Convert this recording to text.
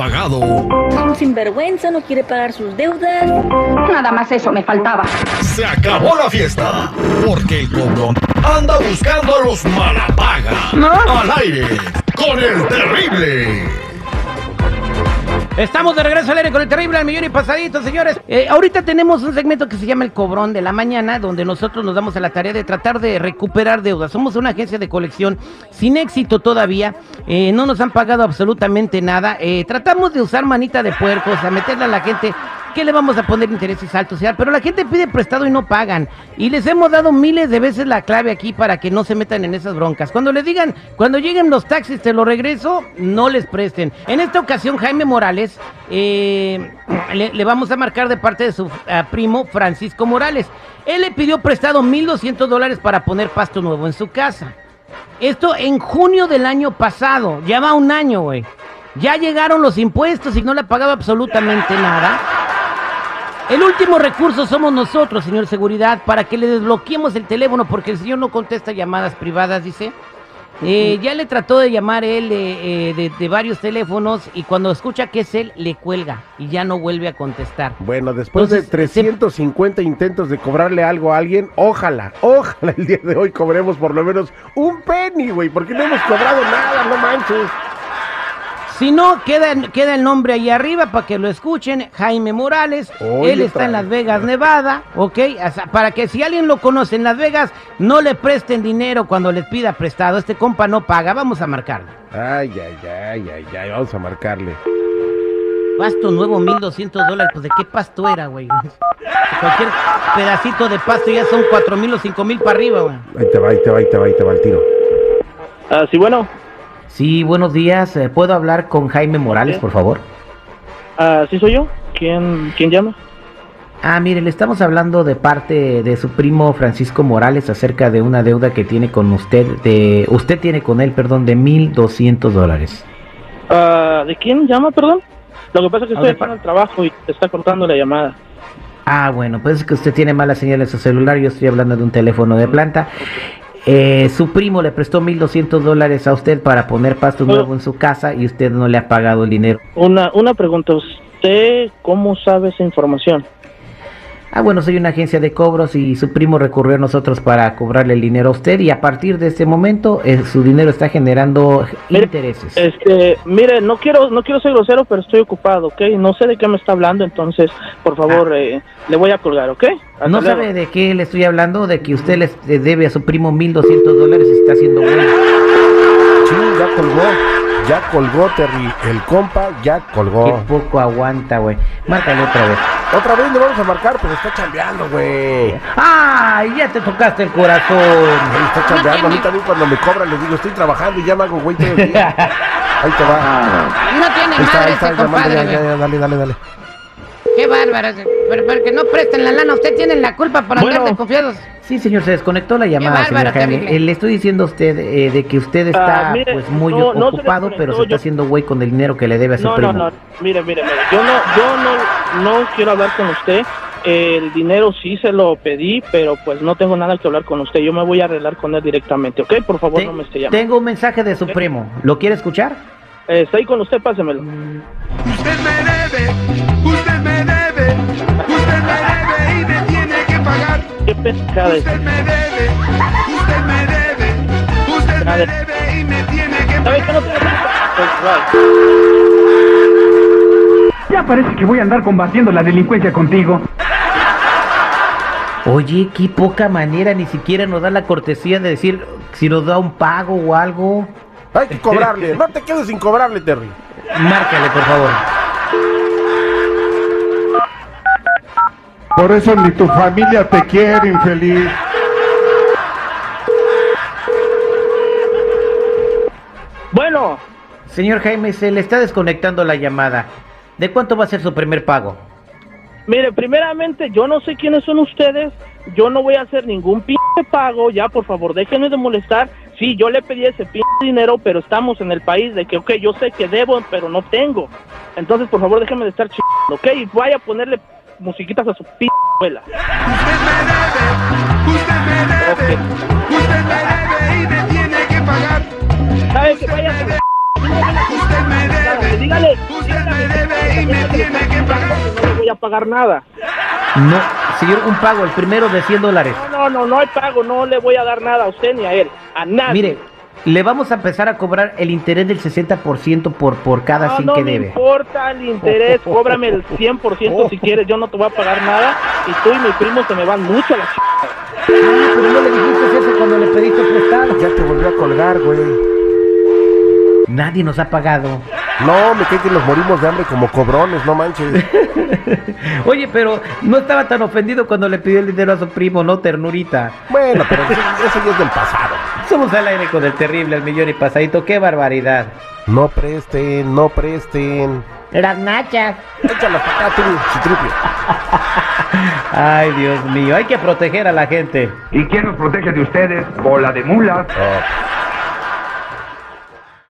pagado. Un sinvergüenza no quiere pagar sus deudas. Nada más eso me faltaba. Se acabó la fiesta. Porque el cobrón anda buscando a los malapaga. ¿No? Al aire. Con el terrible. Estamos de regreso al aire con el terrible al millón y pasadito, señores. Eh, ahorita tenemos un segmento que se llama El Cobrón de la Mañana, donde nosotros nos damos a la tarea de tratar de recuperar deudas. Somos una agencia de colección sin éxito todavía. Eh, no nos han pagado absolutamente nada. Eh, tratamos de usar manita de puercos, a meterle a la gente que le vamos a poner intereses altos, pero la gente pide prestado y no pagan. Y les hemos dado miles de veces la clave aquí para que no se metan en esas broncas. Cuando les digan, cuando lleguen los taxis, te lo regreso, no les presten. En esta ocasión, Jaime Morales eh, le, vamos a marcar de parte de su ah, primo Francisco Morales. Él le pidió prestado 1.200 dólares para poner pasto nuevo en su casa. Esto en junio del año pasado, ya va un año, güey. Ya llegaron los impuestos y no le ha pagado absolutamente nada. El último recurso somos nosotros, señor Seguridad, para que le desbloqueemos el teléfono porque el señor no contesta llamadas privadas, dice. Eh, ya le trató de llamar él eh, eh, de, de varios teléfonos y cuando escucha que es él, le cuelga y ya no vuelve a contestar. Bueno, después de Entonces, se- 350 intentos de cobrarle algo a alguien, ojalá, ojalá el día de hoy cobremos por lo menos un penny, güey, porque no hemos cobrado nada, no manches. Si no, queda, queda el nombre ahí arriba para que lo escuchen. Jaime Morales. Oye, él está en. Las Vegas, Nevada. ¿Ok? O sea, para que si alguien lo conoce en Las Vegas, no le presten dinero cuando les pida prestado. Este compa no paga. Vamos a marcarle. Ay, ay, ay, ay, ay, vamos a marcarle. Pasto nuevo, 1200 dólares. Pues de qué pasto era, güey. Cualquier pedacito de pasto ya son 4000 o 5000 para arriba, güey. Ahí te va, ahí te va, ahí te va, ahí te va el tiro. Ah, sí, bueno. Sí, buenos días. Eh, ¿Puedo hablar con Jaime Morales, por favor? Ah, sí soy yo. ¿Quién, quién llama? Ah, mire, le estamos hablando de parte de su primo Francisco Morales acerca de una deuda que tiene con usted, de usted tiene con él, perdón, de 1.200 dólares. Ah, ¿De quién llama, perdón? Lo que pasa es que Ah, estoy haciendo el trabajo y te está cortando la llamada. Ah, bueno, pues es que usted tiene mala señal en su celular, yo estoy hablando de un teléfono de planta. Eh, su primo le prestó 1.200 dólares a usted para poner pasto nuevo en su casa y usted no le ha pagado el dinero. Una, una pregunta. ¿Usted cómo sabe esa información? Ah, bueno, soy una agencia de cobros y su primo recurrió a nosotros para cobrarle el dinero a usted y a partir de este momento eh, su dinero está generando Mire, intereses. Este, mire, no quiero, no quiero ser grosero, pero estoy ocupado, ¿ok? No sé de qué me está hablando, entonces, por favor, eh, le voy a colgar, ¿ok? Hasta Ah. ¿No luego. sabe de qué le estoy hablando? De que usted le le debe a su primo 1.200 dólares y está haciendo bueno. Sí, ya colgó, ya colgó, Terry. El compa ya Qué colgó. poco aguanta, güey. Márcale otra vez. Otra vez le vamos a marcar, pero está chambeando, güey. ¡Ay! Ya te tocaste el corazón. Ahí está chambeando. A mí también cuando me cobran les digo, estoy trabajando y ya me hago güey todo el día. Ahí te va. No tiene Ahí está, ahí madre está, ese llamando, compadre, ya, güey. ya, ya, dale, dale, dale. Qué bárbaro. Pero, pero que no presten la lana. Usted tiene la culpa por andar Bueno. desconfiados. Sí, señor, se desconectó la llamada, bárbaro, señor Jaime. Eh, le estoy diciendo a usted eh, de que usted está Ah, mire, pues muy no, no se ocupado, pero se está yo- haciendo güey con el dinero que le debe a su No, primo. no, no, mire, mire, mire, yo no, yo no, no quiero hablar con usted. El dinero sí se lo pedí, pero pues no tengo nada que hablar con usted. Yo me voy a arreglar con él directamente, ¿ok? Por favor, Te- no me esté llamando. tengo un mensaje de su primo. ¿Lo quiere escuchar? Eh, está ahí con usted, pásemelo. Usted me debe, debe, usted me debe y me tiene que pagar. Qué. Usted me debe, usted me debe, usted me debe y me tiene que ¿Sabe pagar. Pues. Ya parece que voy a andar combatiendo la delincuencia contigo. Oye, qué poca manera, ni siquiera nos da la cortesía de decir si nos da un pago o algo. Hay que cobrarle. No te quedes sin cobrarle, Terry. Márcale, por favor. Por eso ni tu familia te quiere, infeliz. Bueno, Señor Jaime, se le está desconectando la llamada. ¿De cuánto va a ser su primer pago? mire, primeramente, yo no sé quiénes son ustedes. Yo no voy a hacer ningún pinche pago. Ya, por favor, déjenme de molestar. Sí, yo le pedí ese pinche dinero, pero estamos en el país de que, ok, yo sé que debo, pero no tengo. Entonces, por favor, déjenme de estar chingando, ok? Y vaya a ponerle musiquitas a su pinche escuela. Usted me debe, usted me debe, usted me debe y me tiene que pagar. ¿Sabe que vaya a Usted me debe, bebe y me tiene que pagar. No le voy a pagar nada. No, señor, un pago, el primero de 100 dólares. No, no, no, no hay pago, no le voy a dar nada a usted ni a él, a nadie. Mire, le vamos a empezar a cobrar el interés del 60% por, por cada no, 100 no que me debe. importa el interés, cóbrame el 100% si quieres, yo no te voy a pagar nada y tú y mi primo se me van mucho a la ch... Ah, pero no le dijiste eso cuando le pediste prestado. Ya te volvió a colgar, güey. Nadie nos ha pagado. No, me cae que nos morimos de hambre como cobrones, no manches. Oye, pero no estaba tan ofendido cuando le pidió el dinero a su primo, no ternurita. Bueno, pero eso, eso ya es del pasado. Somos al aire con el terrible al millón y pasadito. ¡Qué barbaridad! No presten, no presten. Las nachas. Échalas para acá, tú, Citripio. Ay, Dios mío, hay que proteger a la gente. ¿Y quién nos protege de ustedes? Bola de mulas. Oh,